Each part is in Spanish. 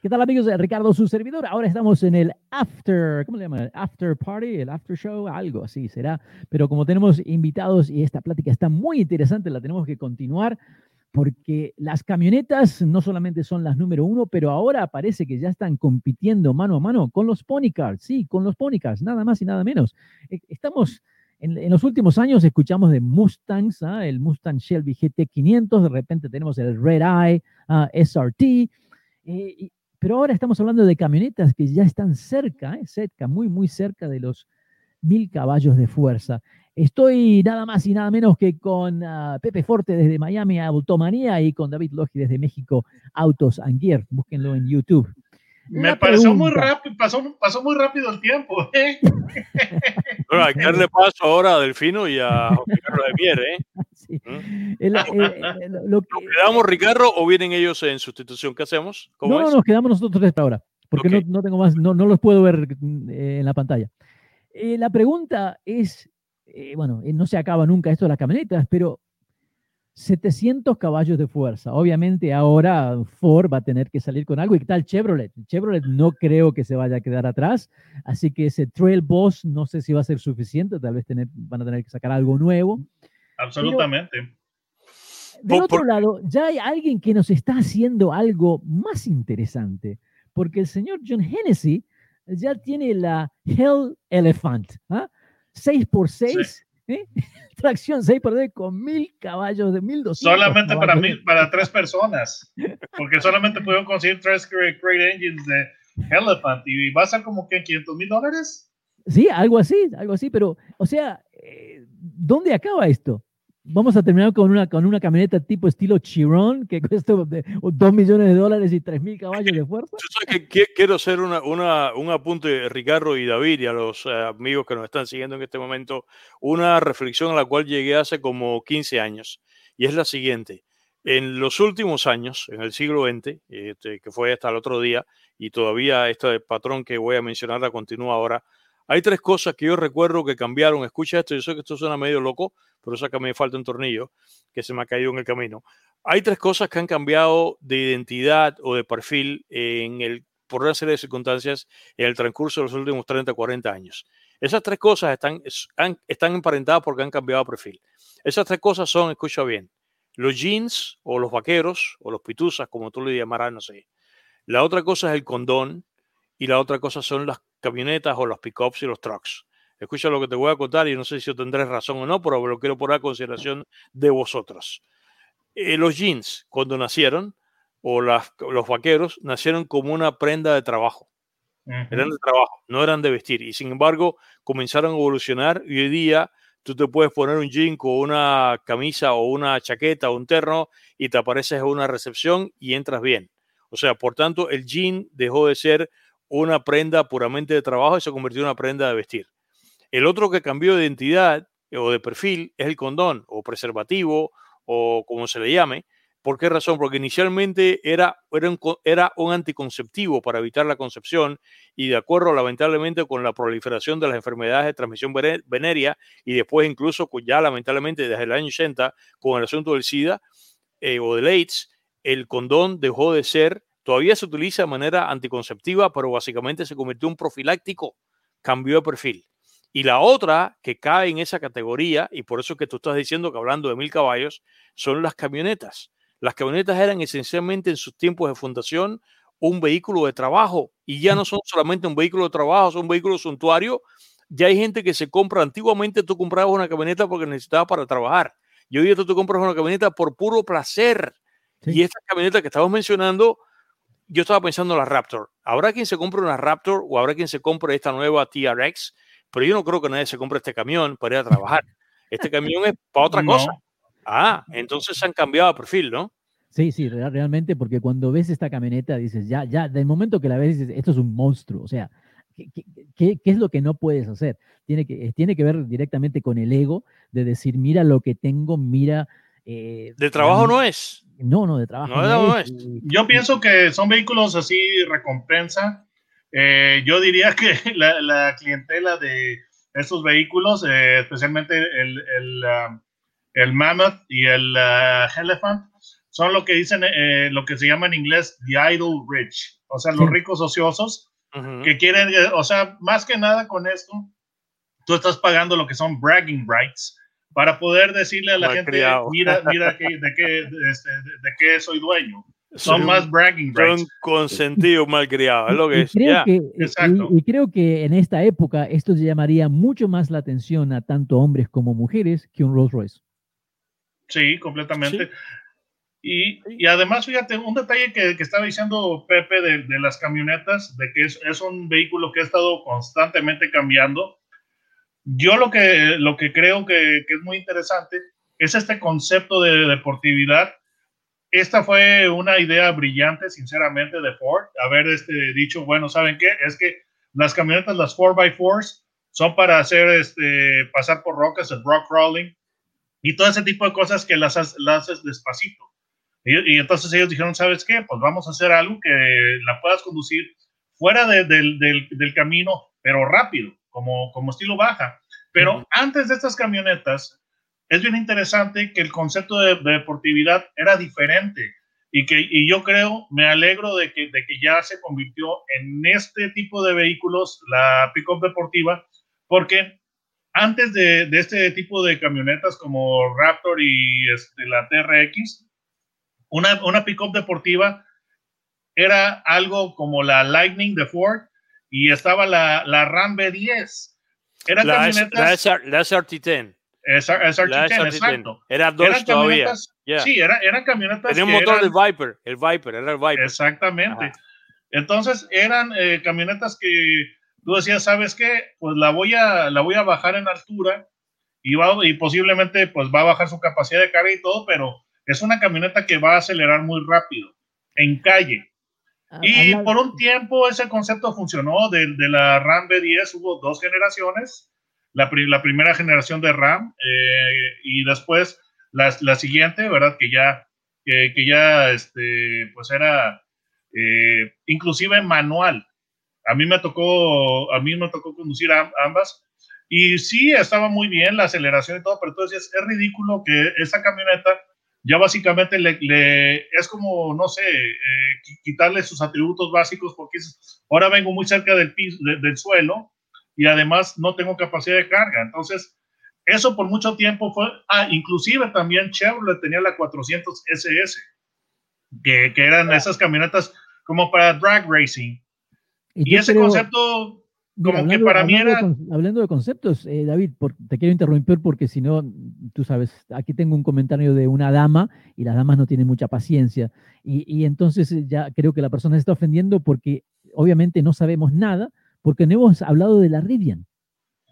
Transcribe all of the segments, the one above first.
¿Qué tal amigos? Ricardo, su servidor. Ahora estamos en el after, ¿cómo se llama? El after party, el after show, algo así será. Pero como tenemos invitados y esta plática está muy interesante, la tenemos que continuar porque las camionetas no solamente son las número uno, pero ahora parece que ya están compitiendo mano a mano con los pony cars, sí, con los pony cars, nada más y nada menos. E, estamos, en, los últimos años escuchamos de Mustangs, ¿ah? el Mustang Shelby GT500, de repente tenemos el Red Eye ah, SRT, eh, pero ahora estamos hablando de camionetas que ya están cerca, ¿eh? cerca, muy, muy cerca de los mil caballos de fuerza. Estoy nada más y nada menos que con ah, Pepe Forte desde Miami, Automanía, y con David Logi desde México, Autos and Gear. Búsquenlo en YouTube. Me pareció muy rápido, pasó, pasó, muy rápido el tiempo. ¿eh? bueno, hay que darle paso ahora a Delfino y a Ricardo de Mier, ¿eh? Sí. ¿Mm? lo quedamos, Ricardo, o vienen ellos en sustitución? ¿Qué hacemos? no, no, nos quedamos nosotros hasta ahora, porque no, no, tengo más, no, no los puedo ver eh, en la pantalla. Eh, la pregunta es, eh, bueno, eh, no se acaba nunca esto de las camionetas, pero 700 caballos de fuerza. Obviamente ahora Ford va a tener que salir con algo. ¿Y qué tal Chevrolet? Chevrolet no creo que se vaya a quedar atrás. Así que ese Trail Boss no sé si va a ser suficiente. Tal vez tener, van a tener que sacar algo nuevo. Absolutamente. Pero, otro lado, ya hay alguien que nos está haciendo algo más interesante. Porque el señor John Hennessy ya tiene la Hell Elephant. ¿ah? 6x6, ¿eh? tracción 6x6 con 1000 caballos de 1200. Solamente para, mil, para tres personas, porque solamente pudieron conseguir tres Great, Engines de Elephant y va a ser como que 500 mil dólares. Sí, algo así, algo así, pero, o sea, eh, ¿dónde acaba esto? Vamos a terminar con una, con una camioneta tipo estilo Chiron que cuesta 2 millones de dólares y 3 mil caballos de fuerza. Yo que quiero hacer una, una, un apunte, Ricardo y David, y a los eh, amigos que nos están siguiendo en este momento, una reflexión a la cual llegué hace como 15 años, y es la siguiente. En los últimos años, en el siglo XX, este, que fue hasta el otro día, y todavía este patrón que voy a mencionar la continúa ahora, hay tres cosas que yo recuerdo que cambiaron. Escucha esto, yo sé que esto suena medio loco, pero eso que me falta un tornillo que se me ha caído en el camino. Hay tres cosas que han cambiado de identidad o de perfil en el, por una serie de circunstancias en el transcurso de los últimos 30, 40 años. Esas tres cosas están, están emparentadas porque han cambiado de perfil. Esas tres cosas son, escucha bien, los jeans o los vaqueros o los pituzas, como tú le llamarás, no sé. La otra cosa es el condón y la otra cosa son las camionetas o los pickups y los trucks. Escucha lo que te voy a contar y no sé si tendré razón o no, pero lo quiero poner a consideración de vosotros. Eh, los jeans, cuando nacieron, o las, los vaqueros, nacieron como una prenda de trabajo. Eran de trabajo, no eran de vestir. Y sin embargo, comenzaron a evolucionar y hoy día tú te puedes poner un jean con una camisa o una chaqueta o un terno y te apareces en una recepción y entras bien. O sea, por tanto, el jean dejó de ser una prenda puramente de trabajo y se convirtió en una prenda de vestir. El otro que cambió de identidad eh, o de perfil es el condón o preservativo o como se le llame. ¿Por qué razón? Porque inicialmente era, era, un, anticonceptivo para evitar la concepción y de acuerdo lamentablemente con la proliferación de las enfermedades de transmisión venérea y después incluso ya lamentablemente desde el año 80 con el asunto del SIDA eh, o del AIDS, el condón dejó de ser, todavía se utiliza de manera anticonceptiva, pero básicamente se convirtió en un profiláctico, cambió de perfil. Y la otra que cae en esa categoría, y por eso que tú estás diciendo que hablando de mil caballos, son las camionetas. Las camionetas eran esencialmente en sus tiempos de fundación un vehículo de trabajo y ya no son solamente un vehículo de trabajo, son un vehículo suntuario. Ya hay gente que se compra, antiguamente tú comprabas una camioneta porque necesitabas para trabajar. Y hoy día tú te compras una camioneta por puro placer. Y esta camioneta que estamos mencionando, yo estaba pensando en la Raptor. ¿Habrá quien se compre una Raptor o habrá quien se compre esta nueva TRX? pero yo no creo que nadie se compre este camión para ir a trabajar. Este camión es para otra cosa. Ah, entonces se han cambiado de perfil, ¿no? Sí, sí, realmente, porque cuando ves esta camioneta dices, ya, ya, del momento que la ves dices, esto es un monstruo, o sea, ¿qué, qué, qué es lo que no puedes hacer? Tiene que, tiene que ver directamente con el ego de decir, mira lo que tengo, mira... eh, De trabajo no es. No, no, de trabajo No, no, no es. Yo pienso que son vehículos así recompensa. Eh, yo diría que la, la clientela de estos vehículos, eh, especialmente el, el, um, el Mammoth y el uh, Elephant, son lo que dicen, eh, lo que se llama en inglés the idle rich, o sea, los Sí. ricos ociosos que quieren, eh, o sea, más que nada con esto, tú estás pagando lo que son bragging rights para poder decirle a la gente, mira, mira que, de, qué, de, este, de- de qué soy dueño. Soy Son un- más bragging rights. un consentido malcriado, es lo que y es. creo Ya. que, y- Exacto. y, creo que en esta época esto llamaría mucho más la atención a tanto hombres como mujeres que un Rolls Royce. Sí, completamente. Y, y además, fíjate, un detalle que, que estaba diciendo Pepe de, de las camionetas, de que es, es un vehículo que ha estado constantemente cambiando. Yo lo que, lo que creo que, que es muy interesante es este concepto de deportividad. Esta fue una idea brillante, sinceramente, de Ford, haber este, dicho, bueno, ¿saben qué? Es que las camionetas, las 4x4s, son para hacer, este, pasar por rocas, el rock crawling, y todo ese tipo de cosas que las, las haces despacito. Y, y entonces ellos dijeron, ¿sabes qué? Pues vamos a hacer algo que la puedas conducir fuera de- del- del camino, pero rápido, como, como estilo baja. Pero antes de estas camionetas, es bien interesante que el concepto de, de deportividad era diferente. Y, que, y yo creo, me alegro de que, de que ya se convirtió en este tipo de vehículos, la pick-up deportiva, porque antes de, de este tipo de camionetas como Raptor y este, la TRX, una, una pick-up deportiva era algo como la Lightning de Ford y estaba la, la Ram B10. Eran La, S- la, camionetas, SR la SRT-10. esa- esa La SRT10, SRT-10. exacto. Era Eran Dodge todavía. sí, era- eran camionetas Tenía un motor del Viper. El Viper, era el Viper. Exactamente. Ajá. Entonces eran eh, camionetas que tú decías, ¿sabes qué? Pues la voy a, la voy a bajar en altura y, va, y posiblemente pues va a bajar su capacidad de carga y todo, pero es una camioneta que va a acelerar muy rápido en calle. Ah, Y habla- por un tiempo ese concepto funcionó. De, de la RAM B10 hubo dos generaciones. La, pri- la primera generación de RAM eh, y después la, la siguiente, ¿verdad? Que ya, que, que ya este, pues era eh, inclusive manual. A mí me tocó, a mí me tocó conducir am- ambas. Y sí, estaba muy bien la aceleración y todo, pero tú decías, es ridículo que esa camioneta ya básicamente le, le- es como, no sé, eh, qui- quitarle sus atributos básicos porque es- ahora vengo muy cerca del, piso, de- del suelo y además no tengo capacidad de carga. Entonces, eso por mucho tiempo fue, ah, inclusive también Chevrolet tenía la 400 SS, que, que eran esas camionetas como para drag racing. Y ese creo- concepto, Mira, como que para mí hablando de era- con- hablando de conceptos, eh, David, por- te quiero interrumpir porque si no, tú sabes, aquí tengo un comentario de una dama y las damas no tienen mucha paciencia. Y, y entonces eh, ya creo que la persona se está ofendiendo porque obviamente no sabemos nada, porque no hemos hablado de la Rivian.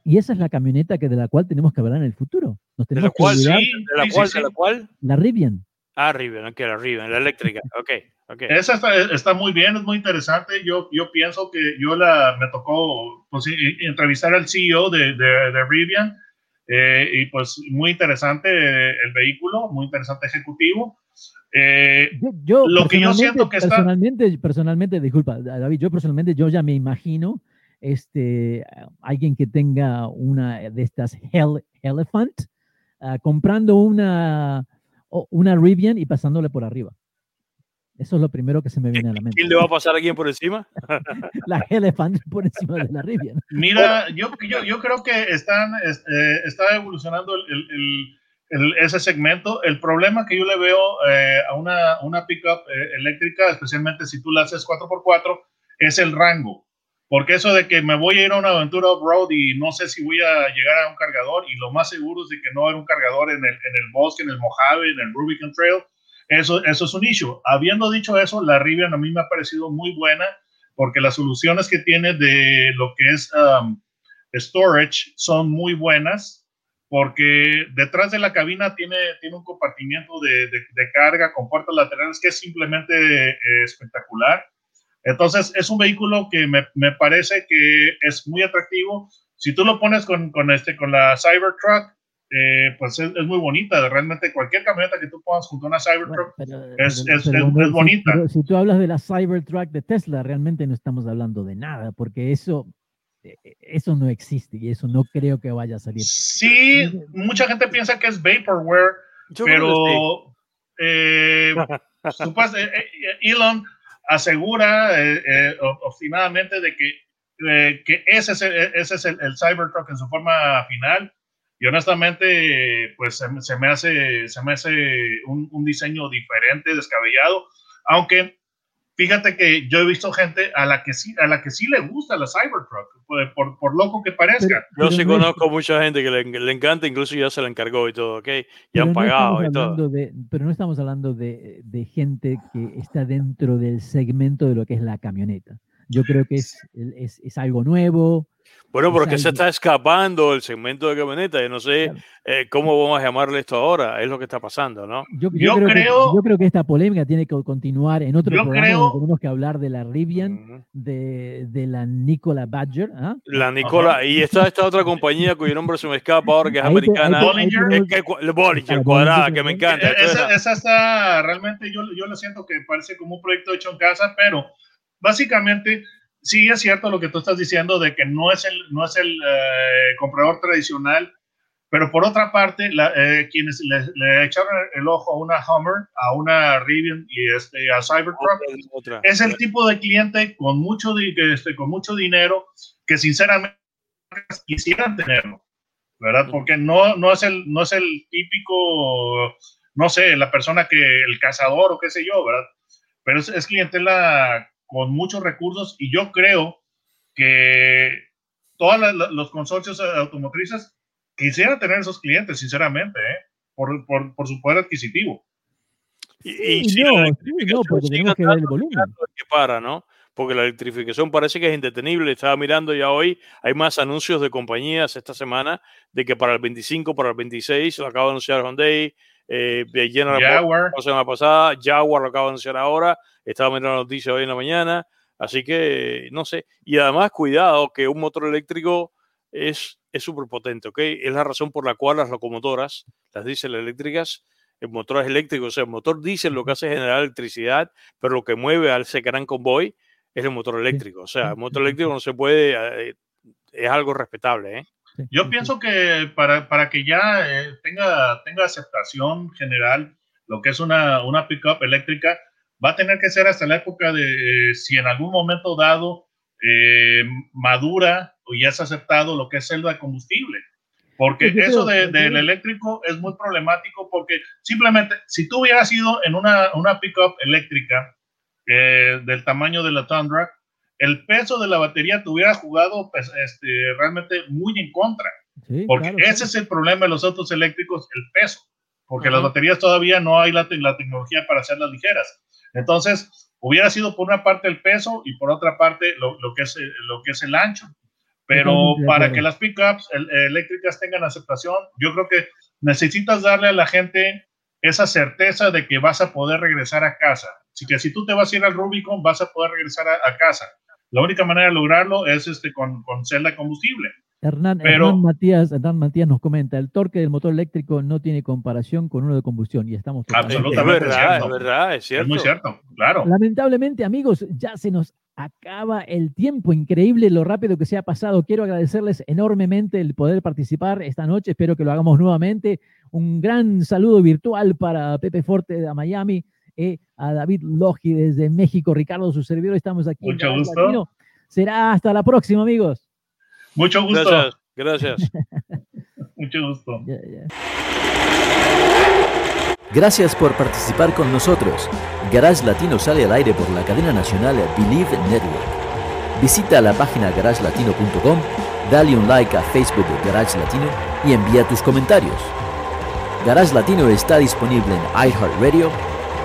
Y esa es la camioneta que de la cual tenemos que hablar en el futuro. Nos ¿De tenemos la cual? que sí, ¿De la sí, sí, cual? sí. ¿De la cual? la Rivian. Ah, Riven, ok, la Riven, la eléctrica. Ok, ok. Esa está, está muy bien, es muy interesante. Yo, yo pienso que yo la, me tocó pues, entrevistar al CEO de, de, de Rivian eh, y pues muy interesante el vehículo, muy interesante ejecutivo. Eh, Yo, yo Lo que yo personalmente- siento que está- personalmente, personalmente, disculpa, David, yo personalmente, yo ya me imagino este, alguien que tenga una de estas Hel- Elephant, ah, comprando una, o- una Rivian y pasándole por arriba. Eso es lo primero que se me viene a la mente. ¿Quién le va a pasar a quién por encima? La Elephant por encima de la Rivian. mira, yo, yo, yo creo que están, es- eh, está evolucionando el, el- el- el- ese segmento. El problema que yo le veo eh, a una, una pickup eh, eléctrica, especialmente si tú la haces 4x4, es el rango. Porque eso de que me voy a ir a una aventura off-road y no sé si voy a llegar a un cargador, y lo más seguro es de que no va a haber un cargador en el, en el bosque, en el Mojave, en el Rubicon Trail, eso, eso es un issue. Habiendo dicho eso, la Rivian a mí me ha parecido muy buena porque las soluciones que tiene de lo que es um, storage son muy buenas porque detrás de la cabina tiene, tiene un compartimiento de, de- de carga con puertas laterales que es simplemente eh, espectacular. Entonces, es un vehículo que me, me parece que es muy atractivo. Si tú lo pones con, con este, con la Cybertruck, eh, pues es, es, muy bonita. Realmente cualquier camioneta que tú pongas junto a una Cybertruck bueno, pero, es, pero, es, pero, es, bonita. Si, si, tú hablas de la Cybertruck de Tesla, realmente no estamos hablando de nada, porque eso, eh, eso no existe y eso no creo que vaya a salir. Sí, mucha gente piensa que es vaporware, Yo pero eh, supuest, Elon asegura eh, obstinadamente de que, que ese es, el, ese es el Cybertruck en su forma final. Y honestamente, pues se, se, me hace, se me hace un, un, diseño diferente, descabellado, aunque fíjate que yo he visto gente a la que sí, a la que sí le gusta la Cybertruck, por, por, por loco que parezca. Yo sí conozco mucha gente que le, le, encanta, incluso ya se la encargó y todo, ¿ok? Ya han no pagado y todo. De, pero no estamos hablando de, de gente que está dentro del segmento de lo que es la camioneta. Yo creo que es, es, es algo nuevo, bueno, porque se está escapando el segmento de camioneta. Yo no sé claro. eh, cómo vamos a llamarle esto ahora. Es lo que está pasando, ¿no? Yo, yo, yo creo, creo, que, yo creo que esta polémica tiene que continuar en otro programa. Creo, tenemos que hablar de la Rivian, uh -huh. de, de, la Nicola Badger. ¿eh? La Nicola. Uh -huh. Y está esta otra compañía cuyo nombre se me escapa ahora, que es ahí americana. Te, Bollinger. Es que, Bollinger, cuadrada, que me encanta. Esa, esa, está realmente, yo, yo le siento que parece como un proyecto hecho en casa, pero básicamente sí es cierto lo que tú estás diciendo de que no es el, no es el eh, comprador tradicional, pero por otra parte, la, eh, quienes le, le, echaron el ojo a una Hummer, a una Rivian y este, a Cybertruck, otra, otra. es el tipo de cliente con mucho, este, con mucho dinero que sinceramente quisieran tenerlo, ¿verdad? Porque no, no, es el, no es el típico, no sé, la persona que, el cazador o qué sé yo, ¿verdad? Pero es, es clientela con muchos recursos y yo creo que todos los consorcios automotrices quisieran tener esos clientes, sinceramente, ¿eh? por, por, por, su poder adquisitivo. Y, y sí, no, sí, no, porque tenemos que ver el volumen. Que para, ¿no? Porque la electrificación parece que es indetenible. Estaba mirando ya hoy, hay más anuncios de compañías esta semana de que para el 25, para el 26, lo acaba de anunciar Hyundai, eh, General Jaguar. la semana pasada, Jaguar lo acaba de anunciar ahora, estaba mirando la noticia hoy en la mañana, así que no sé. Y además, cuidado, que un motor eléctrico es súper potente, ¿ok? Es la razón por la cual las locomotoras, las diésel eléctricas, el motor es eléctrico, o sea, el motor diésel lo que hace es generar electricidad, pero lo que mueve a ese gran convoy es el motor eléctrico. O sea, el motor eléctrico no se puede, eh, es algo respetable, ¿eh? Yo pienso que para, para que ya eh, tenga, tenga aceptación general lo que es una, una pickup eléctrica, va a tener que ser hasta la época de eh, si en algún momento dado eh, madura o ya es aceptado lo que es celda de combustible. Porque eso del de, de eléctrico es muy problemático porque simplemente si tú hubieras ido en una, una pickup eléctrica del tamaño de la Tundra, el peso de la batería te hubiera jugado pues, este, realmente muy en contra. Sí, porque claro, ese es el problema de los autos eléctricos, el peso. Porque las baterías todavía no hay la, la, tecnología para hacerlas ligeras. Entonces, hubiera sido por una parte el peso y por otra parte lo, lo que, es, lo que es el ancho. Pero para que las pickups eléctricas tengan aceptación, yo creo que necesitas darle a la gente esa certeza de que vas a poder regresar a casa. Así que si tú te vas a ir al Rubicon, vas a poder regresar a, a casa. La única manera de lograrlo es este, con, con celda de combustible. Hernán, Pero, Hernán, Matías, Hernán Matías nos comenta, el torque del motor eléctrico no tiene comparación con uno de combustión y estamos absolutamente es verdad, es verdad, es cierto. Es muy cierto, claro. Lamentablemente, amigos, ya se nos acaba el tiempo, increíble lo rápido que se ha pasado. Quiero agradecerles enormemente el poder participar esta noche, espero que lo hagamos nuevamente. Un gran saludo virtual para Pepe Forte de Miami, eh, a David Logi desde México, Ricardo, su servidor, estamos aquí. Mucho gusto. Latino. Será hasta la próxima, amigos. Mucho gusto. Gracias. Gracias. Mucho gusto. Yeah, yeah. Gracias por participar con nosotros. Garage Latino sale al aire por la cadena nacional Believe Network. Visita la página garagelatino.com, dale un like a Facebook de Garage Latino y envía tus comentarios. Garage Latino está disponible en iHeartRadio,